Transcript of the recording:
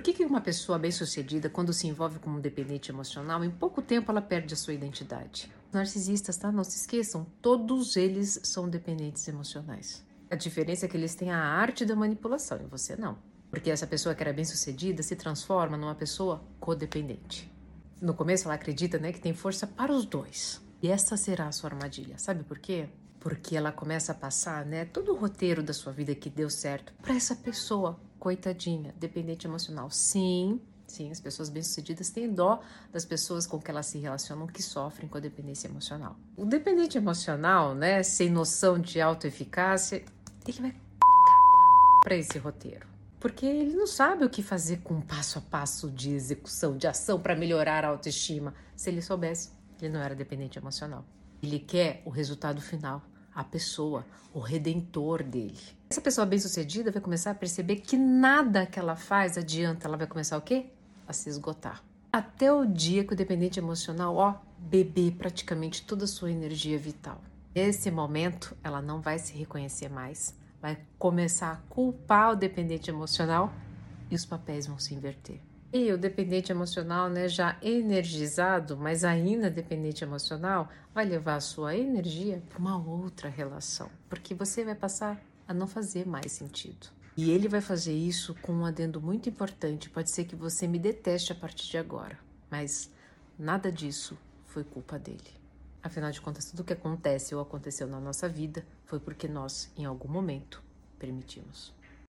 Por que, que uma pessoa bem-sucedida, quando se envolve com um dependente emocional, em pouco tempo ela perde a sua identidade? Narcisistas, tá? Não se esqueçam, todos eles são dependentes emocionais. A diferença é que eles têm a arte da manipulação e você não. Porque essa pessoa que era bem-sucedida se transforma numa pessoa codependente. No começo ela acredita, né, que tem força para os dois. E essa será a sua armadilha. Sabe por quê? Porque ela começa a passar, né, todo o roteiro da sua vida que deu certo para essa pessoa coitadinha, dependente emocional. Sim, sim, as pessoas bem-sucedidas têm dó das pessoas com que elas se relacionam que sofrem com a dependência emocional. O dependente emocional, né, sem noção de autoeficácia, ele vai para esse roteiro. Porque ele não sabe o que fazer com um passo a passo de execução, de ação para melhorar a autoestima. Se ele soubesse, ele não era dependente emocional. Ele quer o resultado final, a pessoa, o redentor dele. Essa pessoa bem-sucedida vai começar a perceber que nada que ela faz adianta. Ela vai começar o quê? A se esgotar. Até o dia que o dependente emocional, ó, beber praticamente toda a sua energia vital. Nesse momento, ela não vai se reconhecer mais, vai começar a culpar o dependente emocional e os papéis vão se inverter. E o dependente emocional, né, já energizado, mas ainda dependente emocional, vai levar a sua energia para uma outra relação, porque você vai passar a não fazer mais sentido. E ele vai fazer isso com um adendo muito importante. Pode ser que você me deteste a partir de agora, mas nada disso foi culpa dele. Afinal de contas, tudo que acontece ou aconteceu na nossa vida foi porque nós, em algum momento, permitimos.